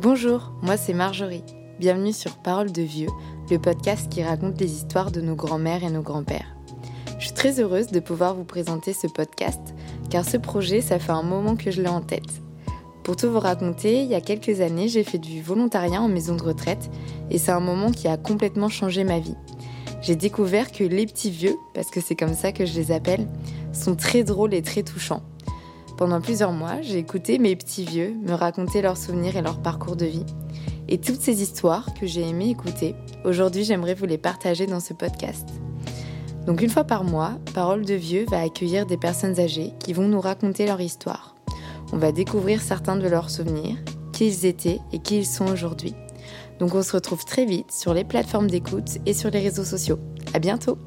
Bonjour, moi c'est Marjorie. Bienvenue sur Parole de Vieux, le podcast qui raconte les histoires de nos grands-mères et nos grands-pères. Je suis très heureuse de pouvoir vous présenter ce podcast, car ce projet, ça fait un moment que je l'ai en tête. Pour tout vous raconter, il y a quelques années, j'ai fait du volontariat en maison de retraite, et c'est un moment qui a complètement changé ma vie. J'ai découvert que les petits vieux, parce que c'est comme ça que je les appelle, sont très drôles et très touchants. Pendant plusieurs mois, j'ai écouté mes petits vieux me raconter leurs souvenirs et leur parcours de vie. Et toutes ces histoires que j'ai aimé écouter, aujourd'hui j'aimerais vous les partager dans ce podcast. Donc une fois par mois, Parole de Vieux va accueillir des personnes âgées qui vont nous raconter leur histoire. On va découvrir certains de leurs souvenirs, qui ils étaient et qui ils sont aujourd'hui. Donc on se retrouve très vite sur les plateformes d'écoute et sur les réseaux sociaux. À bientôt!